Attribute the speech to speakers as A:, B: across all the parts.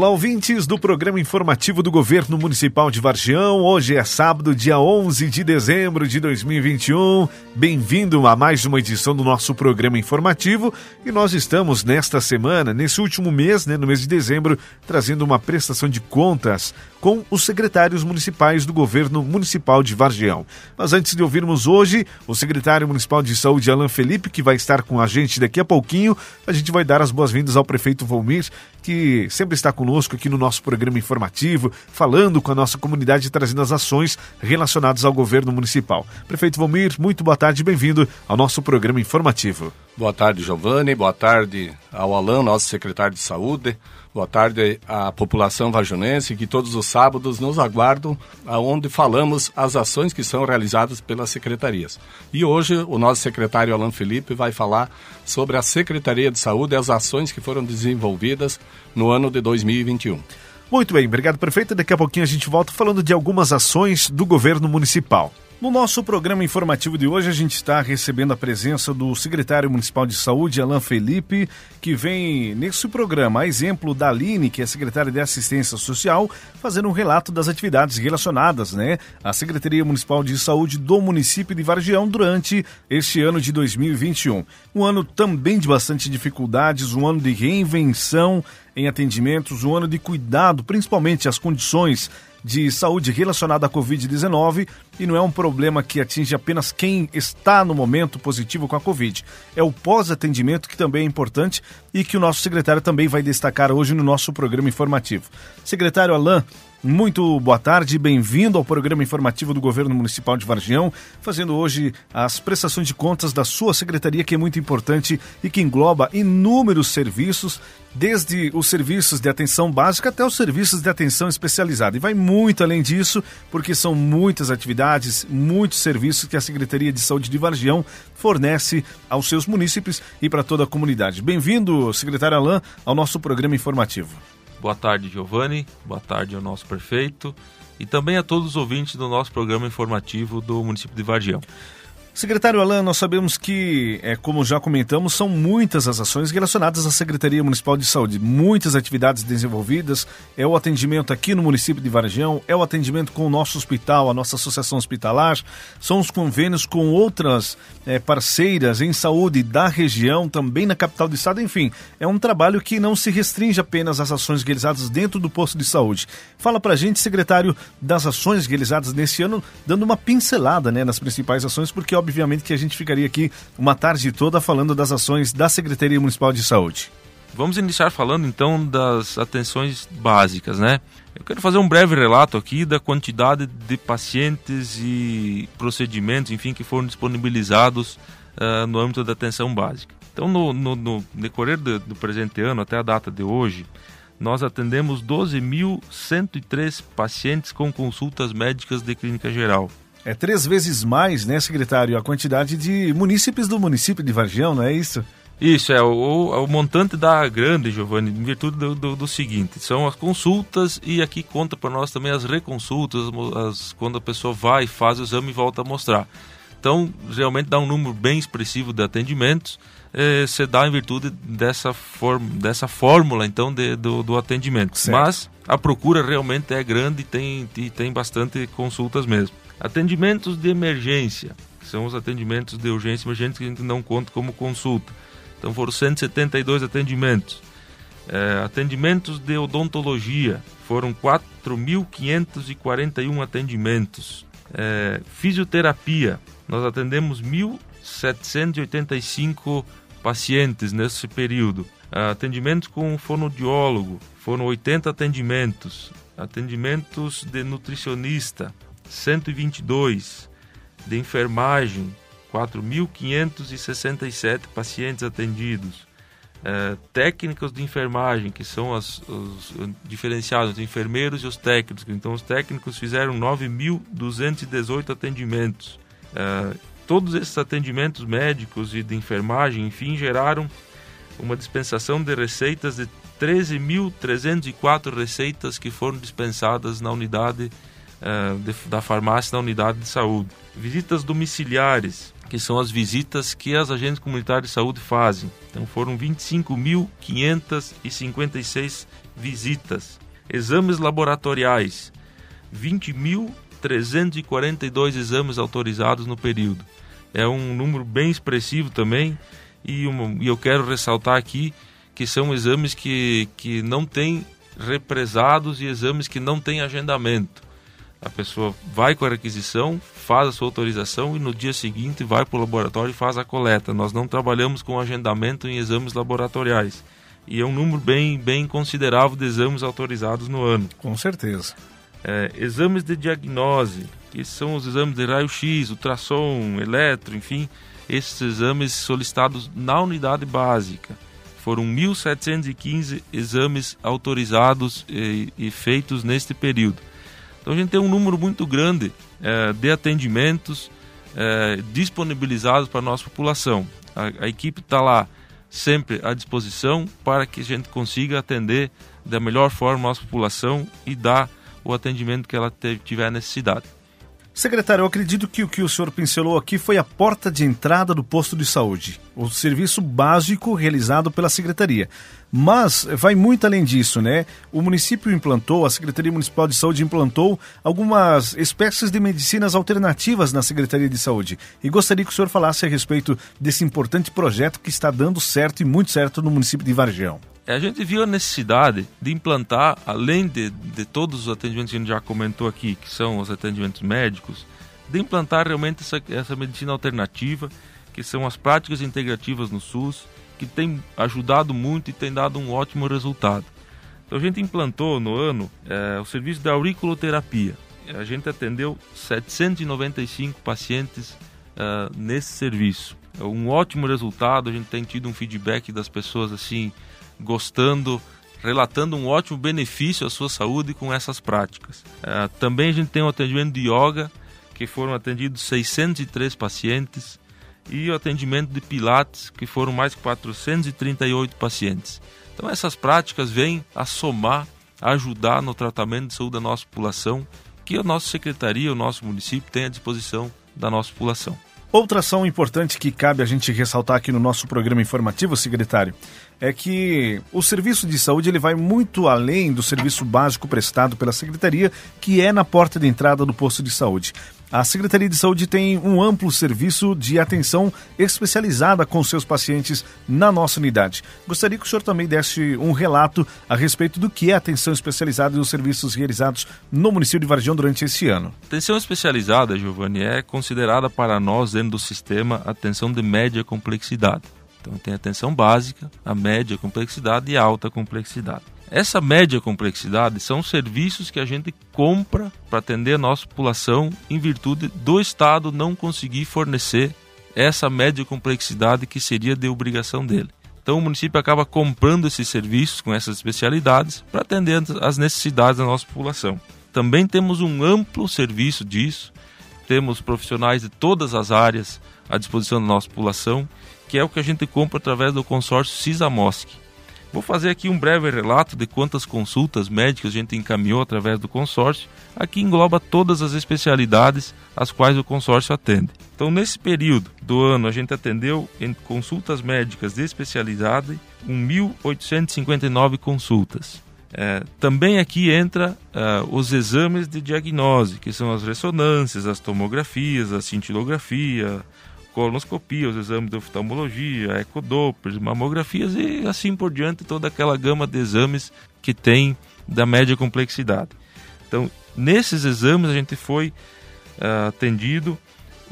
A: Olá, ouvintes do programa informativo do Governo Municipal de Vargião. Hoje é sábado, dia 11 de dezembro de 2021. Bem-vindo a mais uma edição do nosso programa informativo. E nós estamos nesta semana, nesse último mês, né, no mês de dezembro, trazendo uma prestação de contas com os secretários municipais do Governo Municipal de Vargião. Mas antes de ouvirmos hoje o secretário municipal de saúde, Alan Felipe, que vai estar com a gente daqui a pouquinho, a gente vai dar as boas-vindas ao prefeito Volmir, que sempre está conosco aqui no nosso programa informativo, falando com a nossa comunidade e trazendo as ações relacionadas ao governo municipal. Prefeito Volmir, muito boa tarde bem-vindo ao nosso programa informativo.
B: Boa tarde, Giovanni. Boa tarde ao Alan, nosso secretário de saúde. Boa tarde à população vajonense que todos os sábados nos aguardam, aonde falamos as ações que são realizadas pelas secretarias. E hoje o nosso secretário Alan Felipe vai falar sobre a Secretaria de Saúde e as ações que foram desenvolvidas no ano de 2021.
A: Muito bem, obrigado prefeito. Daqui a pouquinho a gente volta falando de algumas ações do governo municipal. No nosso programa informativo de hoje, a gente está recebendo a presença do secretário municipal de saúde, Alain Felipe, que vem nesse programa, a exemplo da Aline, que é secretária de assistência social, fazendo um relato das atividades relacionadas né, à Secretaria Municipal de Saúde do município de Vargião durante este ano de 2021. Um ano também de bastante dificuldades, um ano de reinvenção em atendimentos, um ano de cuidado, principalmente as condições de saúde relacionada à Covid-19 e não é um problema que atinge apenas quem está no momento positivo com a Covid. É o pós-atendimento que também é importante e que o nosso secretário também vai destacar hoje no nosso programa informativo. Secretário Alain, muito boa tarde, bem-vindo ao programa informativo do Governo Municipal de Vargião, fazendo hoje as prestações de contas da sua secretaria, que é muito importante e que engloba inúmeros serviços, desde os serviços de atenção básica até os serviços de atenção especializada. E vai muito além disso, porque são muitas atividades, muitos serviços que a Secretaria de Saúde de Vargião fornece aos seus munícipes e para toda a comunidade. Bem-vindo, secretário Alain, ao nosso programa informativo.
C: Boa tarde, Giovanni. Boa tarde ao nosso prefeito e também a todos os ouvintes do nosso programa informativo do município de Vargião.
A: Secretário Alain, nós sabemos que, é, como já comentamos, são muitas as ações relacionadas à Secretaria Municipal de Saúde, muitas atividades desenvolvidas, é o atendimento aqui no município de Varejão, é o atendimento com o nosso hospital, a nossa associação hospitalar, são os convênios com outras é, parceiras em saúde da região, também na capital do estado, enfim, é um trabalho que não se restringe apenas às ações realizadas dentro do posto de saúde. Fala pra gente, secretário, das ações realizadas nesse ano, dando uma pincelada né, nas principais ações, porque obviamente que a gente ficaria aqui uma tarde toda falando das ações da Secretaria Municipal de Saúde.
C: Vamos iniciar falando então das atenções básicas, né? Eu quero fazer um breve relato aqui da quantidade de pacientes e procedimentos, enfim, que foram disponibilizados uh, no âmbito da atenção básica. Então, no, no, no decorrer do, do presente ano, até a data de hoje, nós atendemos 12.103 pacientes com consultas médicas de clínica geral.
A: É três vezes mais, né, secretário, a quantidade de munícipes do município de Vargião, não é isso?
C: Isso, é o, o montante da grande, Giovanni, em virtude do, do, do, seguinte, são as consultas e aqui conta para nós também as reconsultas, as, quando a pessoa vai, faz o exame e volta a mostrar. Então, realmente dá um número bem expressivo de atendimentos, eh, se dá em virtude dessa, form, dessa fórmula, então, de, do, do atendimento. Certo. Mas a procura realmente é grande e tem, e tem bastante consultas mesmo. Atendimentos de emergência, que são os atendimentos de urgência e emergência que a gente não conta como consulta. Então foram 172 atendimentos. É, atendimentos de odontologia, foram 4.541 atendimentos. É, fisioterapia, nós atendemos 1.785 pacientes nesse período. Atendimentos com fonoaudiólogo, foram 80 atendimentos. Atendimentos de nutricionista, 122 de enfermagem, 4.567 pacientes atendidos. É, técnicos de enfermagem, que são as, os diferenciados, os enfermeiros e os técnicos. Então, os técnicos fizeram 9.218 atendimentos. É, todos esses atendimentos médicos e de enfermagem, enfim, geraram uma dispensação de receitas de 13.304 receitas que foram dispensadas na unidade uh, de, da farmácia na unidade de saúde. Visitas domiciliares, que são as visitas que as agentes comunitárias de saúde fazem. Então foram 25.556 visitas. Exames laboratoriais, 20.342 exames autorizados no período. É um número bem expressivo também, e, e eu quero ressaltar aqui que são exames que, que não têm represados e exames que não têm agendamento. A pessoa vai com a requisição, faz a sua autorização e no dia seguinte vai para o laboratório e faz a coleta. Nós não trabalhamos com agendamento em exames laboratoriais. E é um número bem, bem considerável de exames autorizados no ano.
A: Com certeza.
C: É, exames de diagnose, que são os exames de raio-x, ultrassom, eletro, enfim, esses exames solicitados na unidade básica. Foram 1.715 exames autorizados e, e feitos neste período. Então a gente tem um número muito grande é, de atendimentos é, disponibilizados para a nossa população. A, a equipe está lá sempre à disposição para que a gente consiga atender da melhor forma a nossa população e dar o atendimento que ela tiver necessidade.
A: Secretário, eu acredito que o que o senhor pincelou aqui foi a porta de entrada do posto de saúde, o serviço básico realizado pela Secretaria. Mas vai muito além disso, né? O município implantou, a Secretaria Municipal de Saúde implantou algumas espécies de medicinas alternativas na Secretaria de Saúde. E gostaria que o senhor falasse a respeito desse importante projeto que está dando certo e muito certo no município de Vargão.
C: É, a gente viu a necessidade de implantar, além de, de todos os atendimentos que a gente já comentou aqui, que são os atendimentos médicos, de implantar realmente essa, essa medicina alternativa, que são as práticas integrativas no SUS, que tem ajudado muito e tem dado um ótimo resultado. Então a gente implantou no ano é, o serviço de auriculoterapia. A gente atendeu 795 pacientes uh, nesse serviço. É um ótimo resultado, a gente tem tido um feedback das pessoas assim gostando, relatando um ótimo benefício à sua saúde com essas práticas. Uh, também a gente tem um atendimento de yoga, que foram atendidos 603 pacientes, e o atendimento de Pilates, que foram mais de 438 pacientes. Então essas práticas vêm a somar, a ajudar no tratamento de saúde da nossa população, que a nossa secretaria, o nosso município tem à disposição da nossa população.
A: Outra ação importante que cabe a gente ressaltar aqui no nosso programa informativo, secretário, é que o serviço de saúde ele vai muito além do serviço básico prestado pela secretaria, que é na porta de entrada do posto de saúde. A Secretaria de Saúde tem um amplo serviço de atenção especializada com seus pacientes na nossa unidade. Gostaria que o senhor também desse um relato a respeito do que é atenção especializada e os serviços realizados no município de Vargião durante esse ano.
C: Atenção especializada, Giovanni, é considerada para nós dentro do sistema atenção de média complexidade. Então tem atenção básica, a média complexidade e a alta complexidade. Essa média complexidade são serviços que a gente compra para atender a nossa população em virtude do Estado não conseguir fornecer essa média complexidade que seria de obrigação dele. Então o município acaba comprando esses serviços com essas especialidades para atender as necessidades da nossa população. Também temos um amplo serviço disso, temos profissionais de todas as áreas à disposição da nossa população, que é o que a gente compra através do consórcio CISAMOSC. Vou fazer aqui um breve relato de quantas consultas médicas a gente encaminhou através do consórcio. Aqui engloba todas as especialidades às quais o consórcio atende. Então, nesse período do ano, a gente atendeu em consultas médicas de especialidade 1.859 consultas. É, também aqui entra uh, os exames de diagnose, que são as ressonâncias, as tomografias, a cintilografia, colonoscopia, os exames de oftalmologia, ecodoppers, mamografias e assim por diante, toda aquela gama de exames que tem da média complexidade. Então, nesses exames a gente foi uh, atendido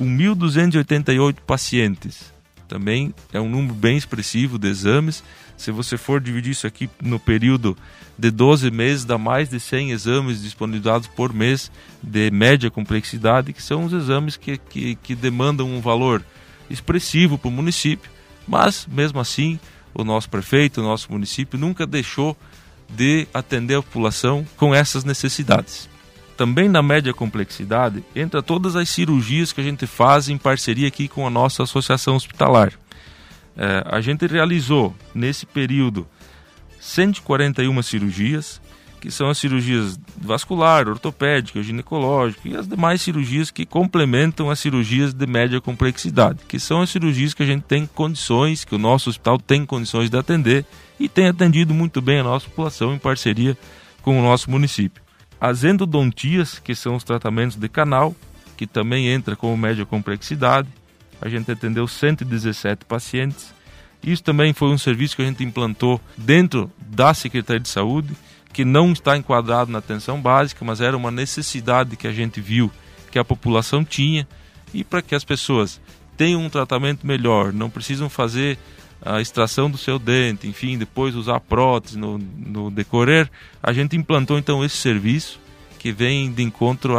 C: 1.288 pacientes. Também é um número bem expressivo de exames. Se você for dividir isso aqui no período de 12 meses, dá mais de 100 exames disponibilizados por mês de média complexidade, que são os exames que, que, que demandam um valor expressivo para o município, mas mesmo assim o nosso prefeito, o nosso município nunca deixou de atender a população com essas necessidades. Também na média complexidade entra todas as cirurgias que a gente faz em parceria aqui com a nossa associação hospitalar. É, a gente realizou nesse período 141 cirurgias que são as cirurgias vascular, ortopédica, ginecológica e as demais cirurgias que complementam as cirurgias de média complexidade, que são as cirurgias que a gente tem condições, que o nosso hospital tem condições de atender e tem atendido muito bem a nossa população em parceria com o nosso município. As endodontias, que são os tratamentos de canal, que também entra como média complexidade, a gente atendeu 117 pacientes. Isso também foi um serviço que a gente implantou dentro da Secretaria de Saúde que não está enquadrado na atenção básica, mas era uma necessidade que a gente viu que a população tinha e para que as pessoas tenham um tratamento melhor, não precisam fazer a extração do seu dente, enfim, depois usar prótese no, no decorrer, a gente implantou então esse serviço que vem de encontro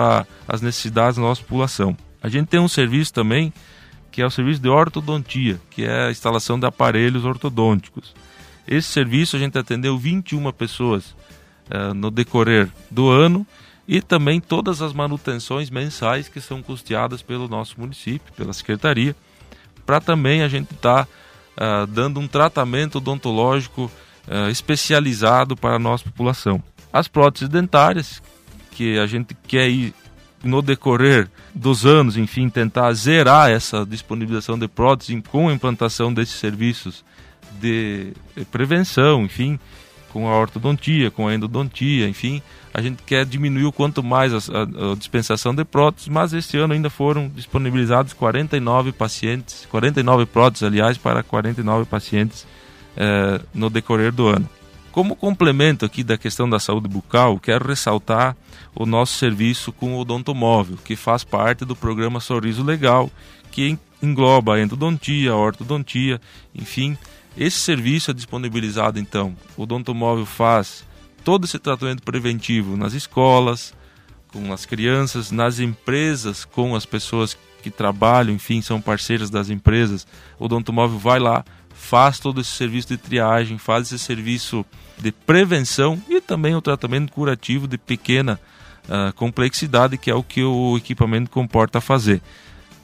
C: às necessidades da nossa população. A gente tem um serviço também que é o serviço de ortodontia, que é a instalação de aparelhos ortodônticos. Esse serviço a gente atendeu 21 pessoas uh, no decorrer do ano e também todas as manutenções mensais que são custeadas pelo nosso município, pela secretaria, para também a gente estar tá, uh, dando um tratamento odontológico uh, especializado para a nossa população. As próteses dentárias, que a gente quer ir no decorrer dos anos, enfim, tentar zerar essa disponibilização de próteses com a implantação desses serviços de prevenção, enfim, com a ortodontia, com a endodontia, enfim, a gente quer diminuir o quanto mais a, a, a, dispensação de próteses, mas este ano ainda foram disponibilizados 49 pacientes, 49 próteses, aliás, para 49 pacientes eh, no decorrer do ano. Como complemento aqui da questão da saúde bucal, quero ressaltar o nosso serviço com o odontomóvel, que faz parte do programa Sorriso Legal, que engloba a endodontia, a ortodontia, enfim, esse serviço é disponibilizado então. O Odontomóvel faz todo esse tratamento preventivo nas escolas, com as crianças, nas empresas, com as pessoas que trabalham, enfim, são parceiras das empresas. O Odontomóvel vai lá, faz todo esse serviço de triagem, faz esse serviço de prevenção e também o tratamento curativo de pequena uh, complexidade, que é o que o equipamento comporta fazer.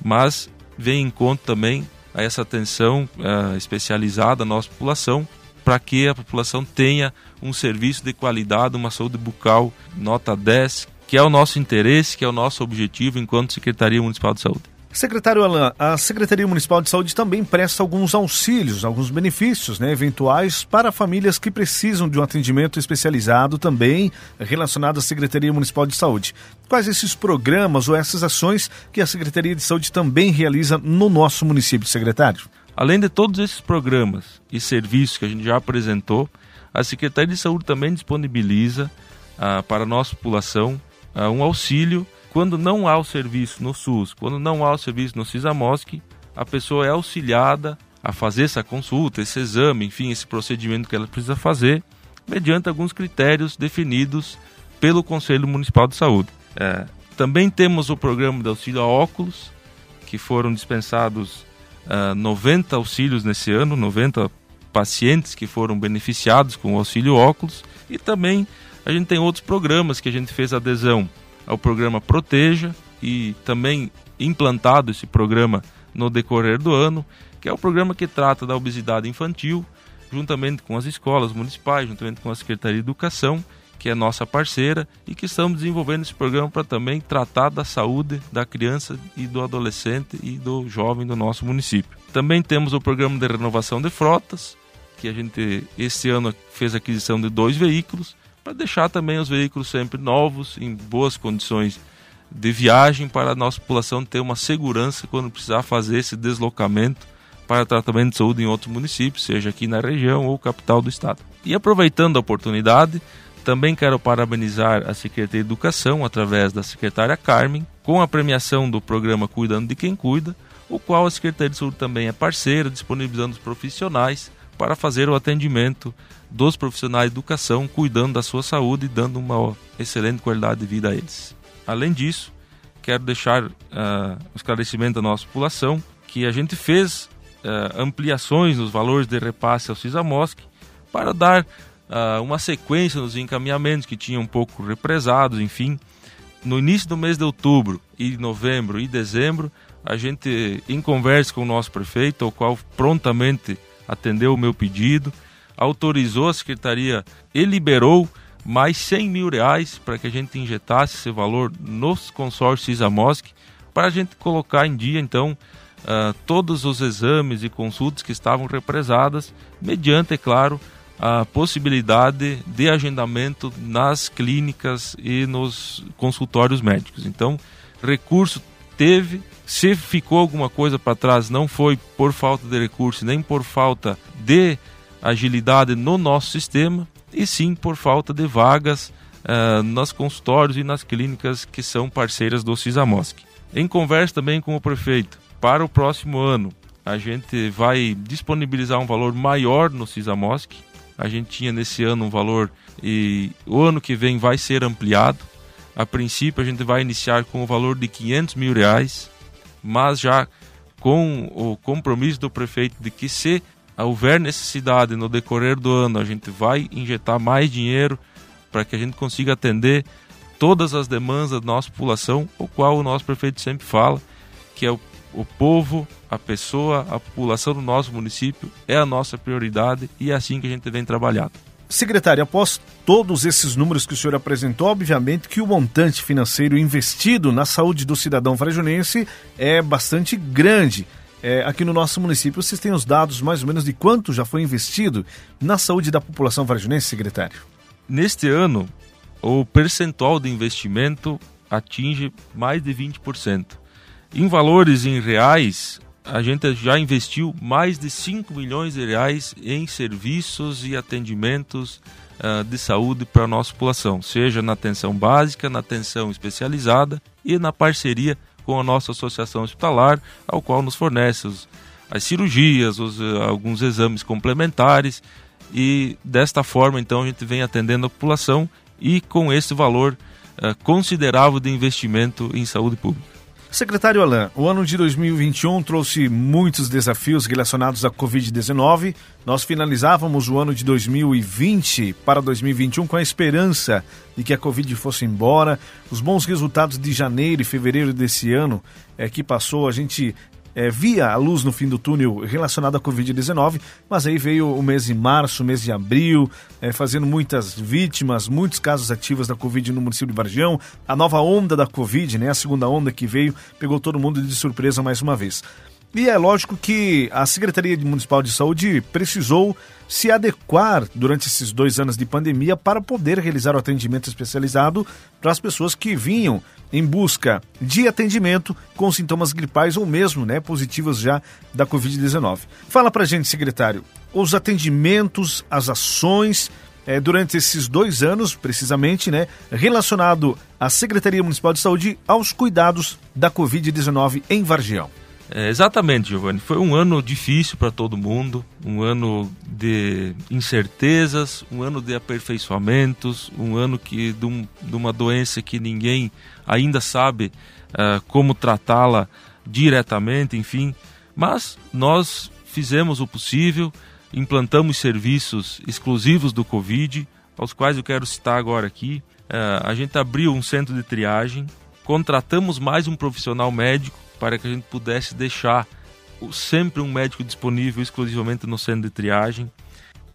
C: Mas vem em conta também a essa atenção uh, especializada nossa população, para que a população tenha um serviço de qualidade, uma saúde bucal nota 10, que é o nosso interesse, que é o nosso objetivo enquanto Secretaria Municipal de Saúde.
A: Secretário Alain, a Secretaria Municipal de Saúde também presta alguns auxílios, alguns benefícios né, eventuais para famílias que precisam de um atendimento especializado também relacionado à Secretaria Municipal de Saúde. Quais esses programas ou essas ações que a Secretaria de Saúde também realiza no nosso município, secretário?
C: Além de todos esses programas e serviços que a gente já apresentou, a Secretaria de Saúde também disponibiliza ah, para a nossa população ah, um auxílio quando não há o serviço no SUS, quando não há o serviço no CISAMOSC, a pessoa é auxiliada a fazer essa consulta, esse exame, enfim, esse procedimento que ela precisa fazer, mediante alguns critérios definidos pelo Conselho Municipal de Saúde. É, também temos o programa de auxílio a óculos, que foram dispensados uh, é, 90 auxílios nesse ano, 90 pacientes que foram beneficiados com o auxílio óculos, e também a gente tem outros programas que a gente fez adesão ao programa Proteja e também implantado esse programa no decorrer do ano, que é o programa que trata da obesidade infantil, juntamente com as escolas municipais, juntamente com a Secretaria de Educação, que é nossa parceira, e que estamos desenvolvendo esse programa para também tratar da saúde da criança e do adolescente e do jovem do nosso município. Também temos o programa de renovação de frotas, que a gente esse ano fez aquisição de dois veículos, para deixar também os veículos sempre novos, em boas condições de viagem, para a nossa população ter uma segurança quando precisar fazer esse deslocamento para tratamento de saúde em outros municípios, seja aqui na região ou capital do estado. E aproveitando a oportunidade, também quero parabenizar a Secretaria de Educação, através da secretária Carmen, com a premiação do programa Cuidando de Quem Cuida, o qual a Secretaria de Saúde também é parceira, disponibilizando os profissionais para fazer o atendimento dos profissionais de educação, cuidando da sua saúde e dando uma excelente qualidade de vida a eles. Além disso, quero deixar uh, o esclarecimento da nossa população que a gente fez uh, ampliações nos valores de repasse ao CISAMOSC para dar uh, uma sequência nos encaminhamentos que tinham um pouco represados, enfim. No início do mês de outubro e novembro e dezembro, a gente, em conversa com o nosso prefeito, o qual prontamente atendeu o meu pedido, autorizou a secretaria e liberou mais 100 mil reais para que a gente injetasse esse valor nos consórcios Isamosc, para a gente colocar em dia, então, uh, todos os exames e consultas que estavam represadas, mediante, é claro, a possibilidade de agendamento nas clínicas e nos consultórios médicos. Então, recurso teve, se ficou alguma coisa para trás, não foi por falta de recurso, nem por falta de agilidade no nosso sistema, e sim por falta de vagas uh, nos consultórios e nas clínicas que são parceiras do CISAMOSC. Em conversa também com o prefeito, para o próximo ano, a gente vai disponibilizar um valor maior no CISAMOSC. A gente tinha nesse ano um valor e o ano que vem vai ser ampliado. A princípio, a gente vai iniciar com o valor de 500 mil reais, mas já com o compromisso do prefeito de que se houver necessidade no decorrer do ano, a gente vai injetar mais dinheiro para que a gente consiga atender todas as demandas da nossa população, o qual o nosso prefeito sempre fala, que é o, o povo, a pessoa, a população do nosso município é a nossa prioridade e é assim que a gente vem trabalhando.
A: Secretário, após todos esses números que o senhor apresentou, obviamente que o montante financeiro investido na saúde do cidadão varejunense é bastante grande. É, aqui no nosso município, vocês têm os dados mais ou menos de quanto já foi investido na saúde da população varejunense, secretário?
C: Neste ano, o percentual de investimento atinge mais de 20%. Em valores em reais, a gente já investiu mais de 5 milhões de reais em serviços e atendimentos uh, de saúde para a nossa população, seja na atenção básica, na atenção especializada e na parceria com a nossa associação hospitalar, ao qual nos fornece os, as cirurgias, os, uh, alguns exames complementares e desta forma então a gente vem atendendo a população e com esse valor uh, considerável de investimento em saúde pública.
A: Secretário Alain, o ano de 2021 trouxe muitos desafios relacionados à Covid-19. Nós finalizávamos o ano de 2020 para 2021 com a esperança de que a Covid fosse embora. Os bons resultados de janeiro e fevereiro desse ano é, que passou, a gente é, via a luz no fim do túnel relacionada à Covid-19, mas aí veio o mês de março, o mês de abril, é, fazendo muitas vítimas, muitos casos ativos da Covid no município de Vargião, a nova onda da Covid, né, a segunda onda que veio, pegou todo mundo de surpresa mais uma vez. E é lógico que a Secretaria Municipal de Saúde precisou se adequar durante esses dois anos de pandemia para poder realizar o atendimento especializado para as pessoas que vinham em busca de atendimento com sintomas gripais ou mesmo né, positivas já da Covid-19. Fala para gente, secretário, os atendimentos, as ações é, durante esses dois anos, precisamente, né, relacionado à Secretaria Municipal de Saúde aos cuidados da Covid-19 em Vargião.
C: É, exatamente, Giovanni. Foi um ano difícil para todo mundo, um ano de incertezas, um ano de aperfeiçoamentos, um ano que de, um, de uma doença que ninguém ainda sabe uh, como tratá-la diretamente, enfim. Mas nós fizemos o possível, implantamos serviços exclusivos do Covid, aos quais eu quero citar agora aqui. Uh, a gente abriu um centro de triagem, contratamos mais um profissional médico para que a gente pudesse deixar sempre um médico disponível exclusivamente no centro de triagem.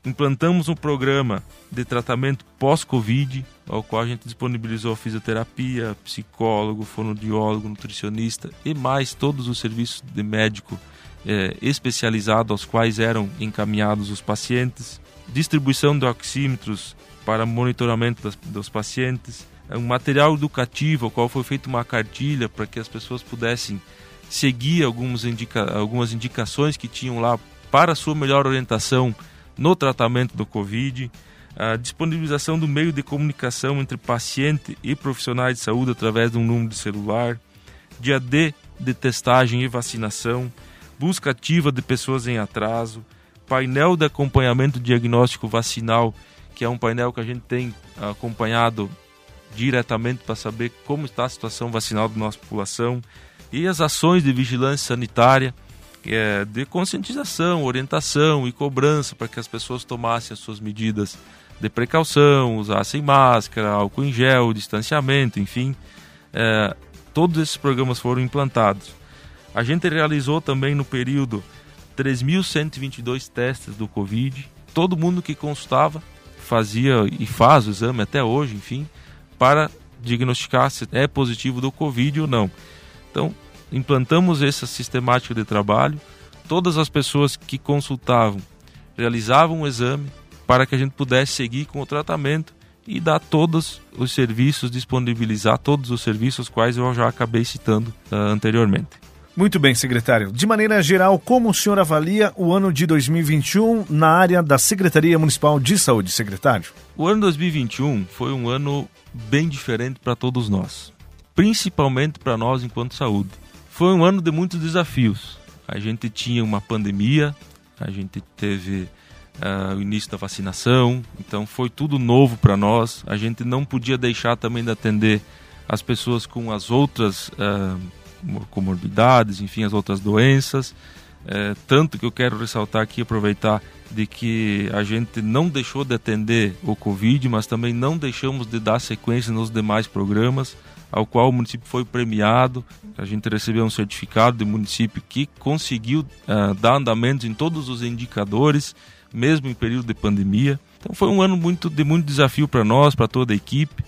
C: Implantamos um programa de tratamento pós-Covid, ao qual a gente disponibilizou fisioterapia, psicólogo, fonoaudiólogo, nutricionista e mais todos os serviços de médico é, especializado aos quais eram encaminhados os pacientes. Distribuição de oxímetros para monitoramento das, dos pacientes, um material educativo, ao qual foi feita uma cartilha para que as pessoas pudessem seguir algumas, indica algumas indicações que tinham lá para sua melhor orientação no tratamento do Covid, a disponibilização do meio de comunicação entre paciente e profissionais de saúde através de um número de celular, dia D de testagem e vacinação, busca ativa de pessoas em atraso, painel de acompanhamento diagnóstico vacinal, que é um painel que a gente tem acompanhado diretamente para saber como está a situação vacinal da nossa população e as ações de vigilância sanitária, é, de conscientização, orientação e cobrança para que as pessoas tomassem as suas medidas de precaução, usassem máscara, álcool em gel, distanciamento, enfim. É, todos esses programas foram implantados. A gente realizou também no período 3.122 testes do Covid. Todo mundo que consultava fazia e faz o exame até hoje, enfim, para diagnosticar se é positivo do Covid ou não. Então, implantamos essa sistemática de trabalho. Todas as pessoas que consultavam realizavam o exame para que a gente pudesse seguir com o tratamento e dar todos os serviços, disponibilizar todos os serviços quais eu já acabei citando uh, anteriormente.
A: Muito bem, secretário. De maneira geral, como o senhor avalia o ano de 2021 na área da Secretaria Municipal de Saúde, secretário?
C: O ano 2021 foi um ano bem diferente para todos nós, principalmente para nós enquanto saúde. Foi um ano de muitos desafios. A gente tinha uma pandemia, a gente teve uh, o início da vacinação, então foi tudo novo para nós. A gente não podia deixar também de atender as pessoas com as outras uh, comorbidades, enfim, as outras doenças. É, tanto que eu quero ressaltar aqui, aproveitar de que a gente não deixou de atender o Covid, mas também não deixamos de dar sequência nos demais programas, ao qual o município foi premiado. A gente recebeu um certificado de município que conseguiu uh, dar andamento em todos os indicadores, mesmo em período de pandemia. Então foi um ano muito de muito desafio para nós, para toda a equipe,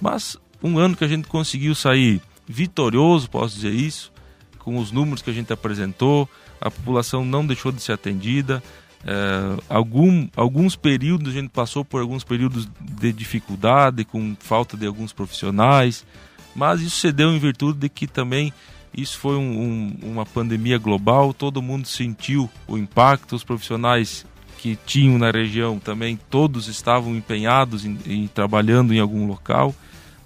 C: mas um ano que a gente conseguiu sair vitorioso, posso dizer isso, com os números que a gente apresentou, a população não deixou de ser atendida. É, algum, alguns períodos a gente passou por alguns períodos de dificuldade, com falta de alguns profissionais, mas isso se deu em virtude de que também isso foi um, um, uma pandemia global, todo mundo sentiu o impacto, os profissionais que tinham na região também, todos estavam empenhados em, em trabalhando em algum local,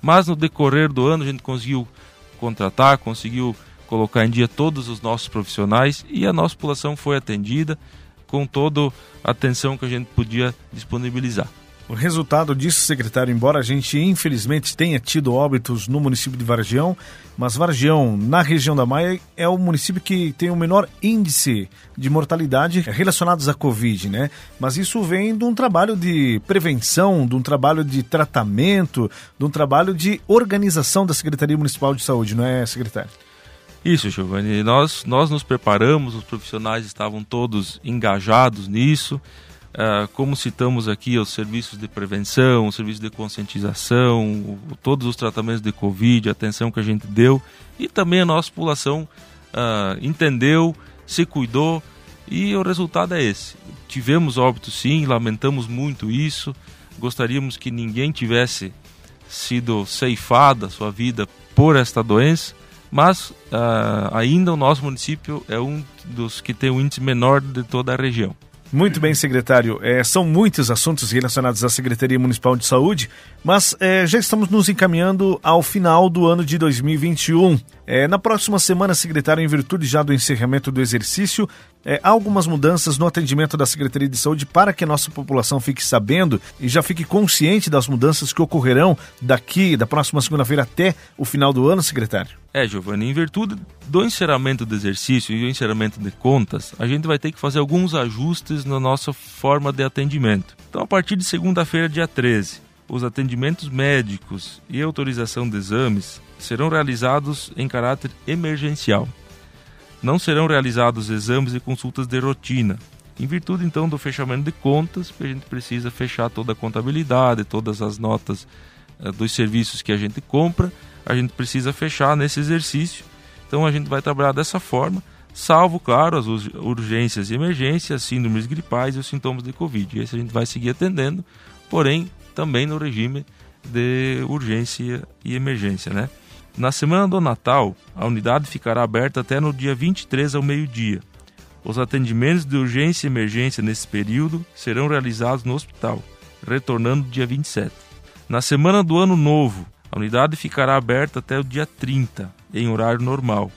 C: mas no decorrer do ano a gente conseguiu contratar, conseguiu colocar em dia todos os nossos profissionais e a nossa população foi atendida com toda a atenção que a gente podia disponibilizar.
A: O resultado disso, secretário, embora a gente infelizmente tenha tido óbitos no município de Vargião, mas Vargião, na região da Maia, é o município que tem o menor índice de mortalidade relacionados à Covid, né? Mas isso vem de um trabalho de prevenção, de um trabalho de tratamento, de um trabalho de organização da Secretaria Municipal de Saúde, não é, secretário?
C: Isso, Giovanni. Nós, nós nos preparamos, os profissionais estavam todos engajados nisso. Uh, como citamos aqui, os serviços de prevenção, os serviços de conscientização, o, todos os tratamentos de Covid, a atenção que a gente deu e também a nossa população uh, entendeu, se cuidou e o resultado é esse. Tivemos óbito sim, lamentamos muito isso, gostaríamos que ninguém tivesse sido ceifada sua vida por esta doença, mas uh, ainda o nosso município é um dos que tem o índice menor de toda a região.
A: Muito bem, secretário. É, são muitos assuntos relacionados à Secretaria Municipal de Saúde, mas é, já estamos nos encaminhando ao final do ano de 2021. É, na próxima semana, secretário, em virtude já do encerramento do exercício, é, há algumas mudanças no atendimento da Secretaria de Saúde para que a nossa população fique sabendo e já fique consciente das mudanças que ocorrerão daqui, da próxima segunda-feira até o final do ano, secretário?
C: É, Giovanni, em virtude do encerramento do exercício e do encerramento de contas, a gente vai ter que fazer alguns ajustes na nossa forma de atendimento. Então, a partir de segunda-feira, dia 13, os atendimentos médicos e autorização de exames serão realizados em caráter emergencial. Não serão realizados exames e consultas de rotina, em virtude então do fechamento de contas, a gente precisa fechar toda a contabilidade, todas as notas uh, dos serviços que a gente compra, a gente precisa fechar nesse exercício. Então a gente vai trabalhar dessa forma, salvo, claro, as urgências e emergências, síndromes gripais e os sintomas de Covid. Esse a gente vai seguir atendendo, porém também no regime de urgência e emergência, né? Na semana do Natal, a unidade ficará aberta até no dia 23 ao meio-dia. Os atendimentos de urgência e emergência nesse período serão realizados no hospital, retornando dia 27. Na semana do Ano Novo, a unidade ficará aberta até o dia 30, em horário normal,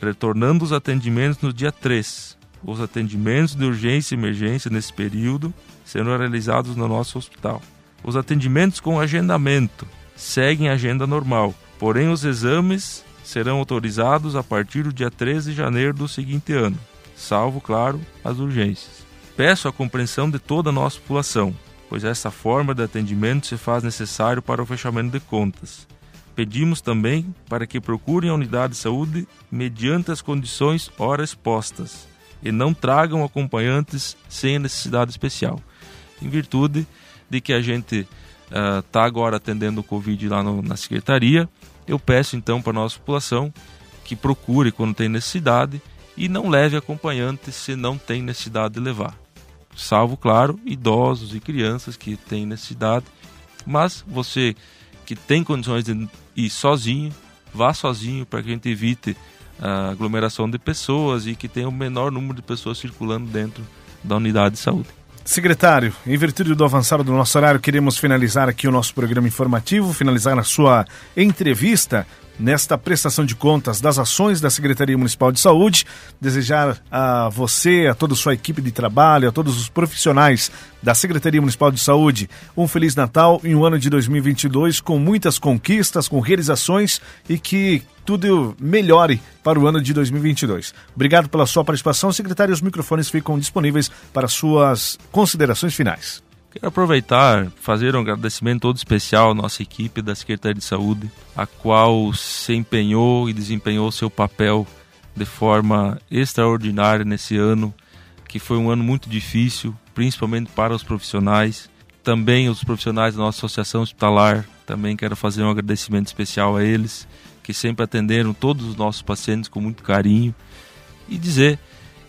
C: retornando os atendimentos no dia 3. Os atendimentos de urgência e emergência nesse período serão realizados no nosso hospital. Os atendimentos com agendamento seguem a agenda normal Porém, os exames serão autorizados a partir do dia 13 de janeiro do seguinte ano, salvo, claro, as urgências. Peço a compreensão de toda a nossa população, pois essa forma de atendimento se faz necessário para o fechamento de contas. Pedimos também para que procurem a unidade de saúde mediante as condições ora expostas e não tragam acompanhantes sem necessidade especial, em virtude de que a gente está uh, agora atendendo o Covid lá no, na secretaria. Eu peço então para a nossa população que procure quando tem necessidade e não leve acompanhante se não tem necessidade de levar. Salvo, claro, idosos e crianças que têm necessidade. Mas você que tem condições de ir sozinho, vá sozinho para que a gente evite a aglomeração de pessoas e que tenha o menor número de pessoas circulando dentro da unidade de saúde.
A: Secretário, em virtude do avançado do nosso horário, queremos finalizar aqui o nosso programa informativo, finalizar a sua entrevista nesta prestação de contas das ações da Secretaria Municipal de Saúde. Desejar a você, a toda a sua equipe de trabalho, a todos os profissionais da Secretaria Municipal de Saúde um Feliz Natal e um ano de 2022 com muitas conquistas, com realizações e que tudo melhore para o ano de 2022. Obrigado pela sua participação, secretário. Os microfones ficam disponíveis para suas considerações finais.
C: Quero aproveitar, fazer um agradecimento todo especial à nossa equipe da Secretaria de Saúde, a qual se empenhou e desempenhou seu papel de forma extraordinária nesse ano, que foi um ano muito difícil, principalmente para os profissionais. Também os profissionais da nossa associação hospitalar, também quero fazer um agradecimento especial a eles, que sempre atenderam todos os nossos pacientes com muito carinho e dizer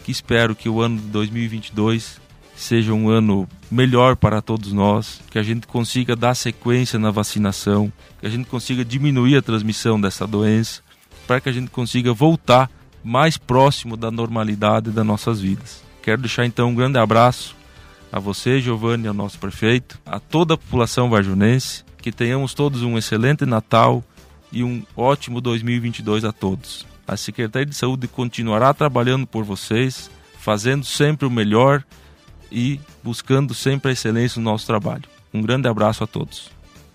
C: que espero que o ano de 2022 seja um ano melhor para todos nós, que a gente consiga dar sequência na vacinação, que a gente consiga diminuir a transmissão dessa doença, para que a gente consiga voltar mais próximo da normalidade das nossas vidas. Quero deixar então um grande abraço a você, Giovanni, ao nosso prefeito, a toda a população varjunense, que tenhamos todos um excelente Natal e um ótimo 2022 a todos. A Secretaria de Saúde continuará trabalhando por vocês, fazendo sempre o melhor e buscando sempre a excelência no nosso trabalho. Um grande abraço a todos.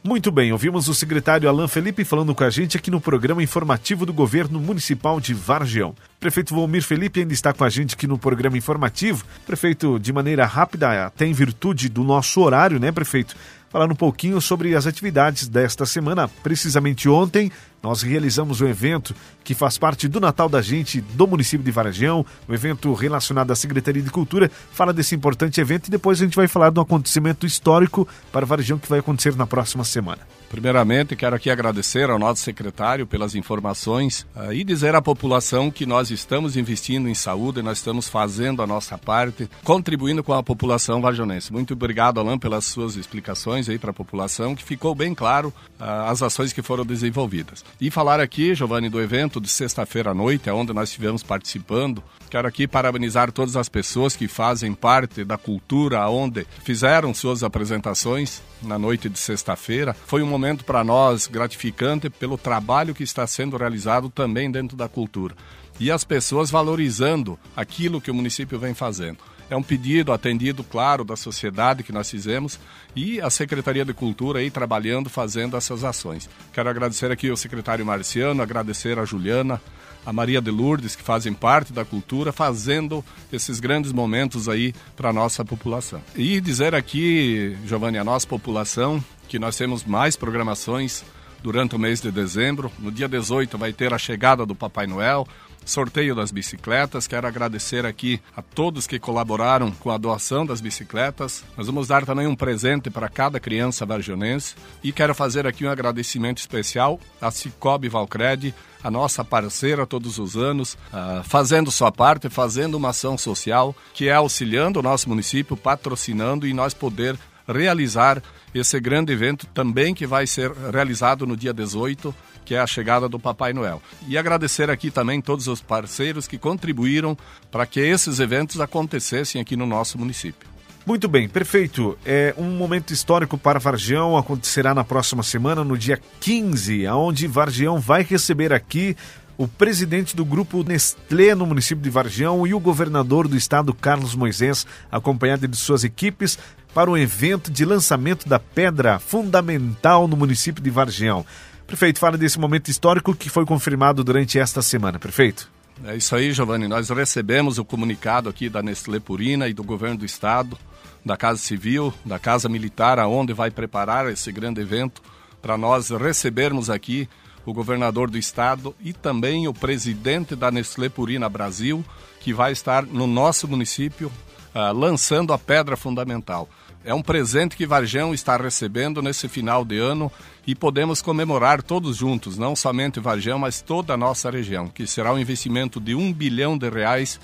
A: Muito bem, ouvimos o secretário Alain Felipe falando com a gente aqui no programa informativo do governo municipal de Vargião. Prefeito Volmir Felipe ainda está com a gente aqui no programa informativo. Prefeito, de maneira rápida, até em virtude do nosso horário, né, prefeito? Falar um pouquinho sobre as atividades desta semana. Precisamente ontem, nós realizamos um evento que faz parte do Natal da gente do município de Varajão, um evento relacionado à Secretaria de Cultura. Fala desse importante evento e depois a gente vai falar de um acontecimento histórico para Varajão que vai acontecer na próxima semana.
B: Primeiramente, quero aqui agradecer ao nosso secretário pelas informações uh, e dizer à população que nós estamos investindo em saúde, nós estamos fazendo a nossa parte, contribuindo com a população vajonense. Muito obrigado, Alain, pelas suas explicações aí para a população, que ficou bem claro uh, as ações que foram desenvolvidas. E falar aqui, Giovanni, do evento de sexta-feira à noite, onde nós estivemos participando. Quero aqui parabenizar todas as pessoas que fazem parte da cultura, onde fizeram suas apresentações na noite de sexta-feira. Foi um momento para nós gratificante pelo trabalho que está sendo realizado também dentro da cultura. E as pessoas valorizando aquilo que o município vem fazendo. É um pedido atendido, claro, da sociedade que nós fizemos e a Secretaria de Cultura aí trabalhando, fazendo essas ações. Quero agradecer aqui ao secretário Marciano, agradecer a Juliana, a Maria de Lourdes, que fazem parte da cultura, fazendo esses grandes momentos aí para a nossa população. E dizer aqui, Giovanni, a nossa população, que nós temos mais programações durante o mês de dezembro. No dia 18 vai ter a chegada do Papai Noel, sorteio das bicicletas. Quero agradecer aqui a todos que colaboraram com a doação das bicicletas. Nós vamos dar também um presente para cada criança vargionense e quero fazer aqui um agradecimento especial à Cicobi Valcred, a nossa parceira todos os anos, uh, fazendo sua parte, fazendo uma ação social que é auxiliando o nosso município, patrocinando e nós poder realizar esse grande evento também que vai ser realizado no dia 18 que é a chegada do Papai Noel. E agradecer aqui também todos os parceiros que contribuíram para que esses eventos acontecessem aqui no nosso município.
A: Muito bem, perfeito. É um momento histórico para Vargião, acontecerá na próxima semana, no dia 15, aonde Vargião vai receber aqui o presidente do grupo Nestlé no município de Vargião e o governador do estado, Carlos Moisés, acompanhado de suas equipes, para o evento de lançamento da pedra fundamental no município de Vargião. Prefeito, fala desse momento histórico que foi confirmado durante esta semana, prefeito.
B: É isso aí, Giovanni. Nós recebemos o comunicado aqui da Nestlé Purina e do governo do estado, da Casa Civil, da Casa Militar, aonde vai preparar esse grande evento para nós recebermos aqui o governador do estado e também o presidente da Nestlé Purina Brasil, que vai estar no nosso município uh, lançando a pedra fundamental. É um presente que Varjão está recebendo nesse final de ano e podemos comemorar todos juntos, não somente Varjão, mas toda a nossa região, que será um investimento de um bilhão de reais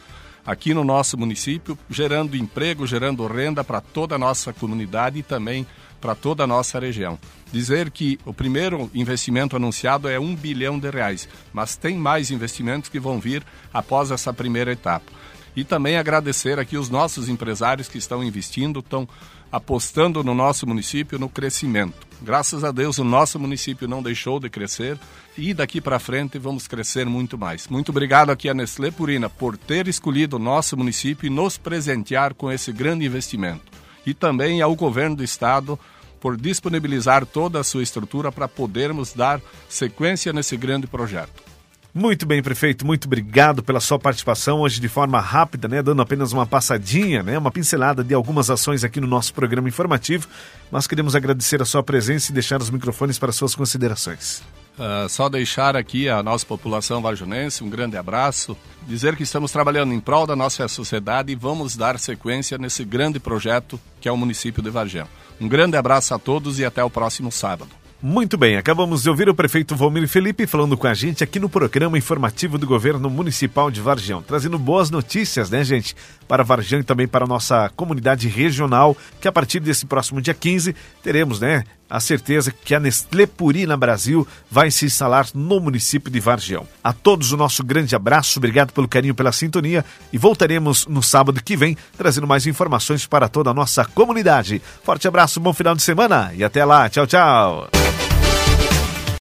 B: aqui no nosso município, gerando emprego, gerando renda para toda a nossa comunidade e também para toda a nossa região. Dizer que o primeiro investimento anunciado é um bilhão de reais, mas tem mais investimentos que vão vir após essa primeira etapa. E também agradecer aqui os nossos empresários que estão investindo, estão apostando no nosso município no crescimento. Graças a Deus, o nosso município não deixou de crescer e daqui para frente vamos crescer muito mais. Muito obrigado aqui a Nestlé Purina por ter escolhido o nosso município e nos presentear com esse grande investimento. E também ao governo do estado por disponibilizar toda a sua estrutura para podermos dar sequência nesse grande projeto.
A: Muito bem, prefeito, muito obrigado pela sua participação hoje de forma rápida, né, dando apenas uma passadinha, né, uma pincelada de algumas ações aqui no nosso programa informativo. Nós queremos agradecer a sua presença e deixar os microfones para suas considerações.
B: Uh, só deixar aqui a nossa população varjonense um grande abraço, dizer que estamos trabalhando em prol da nossa sociedade e vamos dar sequência nesse grande projeto que é o município de Varjão. Um grande abraço a todos e até o próximo sábado.
A: Muito bem, acabamos de ouvir o prefeito Valmir Felipe falando com a gente aqui no programa informativo do governo municipal de Vargião, trazendo boas notícias, né, gente, para Vargião e também para a nossa comunidade regional, que a partir desse próximo dia 15 teremos, né, a certeza que a Nestlé Purina Brasil vai se instalar no município de Vargião. A todos o nosso grande abraço, obrigado pelo carinho, pela sintonia e voltaremos no sábado que vem trazendo mais informações para toda a nossa comunidade. Forte abraço, bom final de semana e até lá. Tchau, tchau.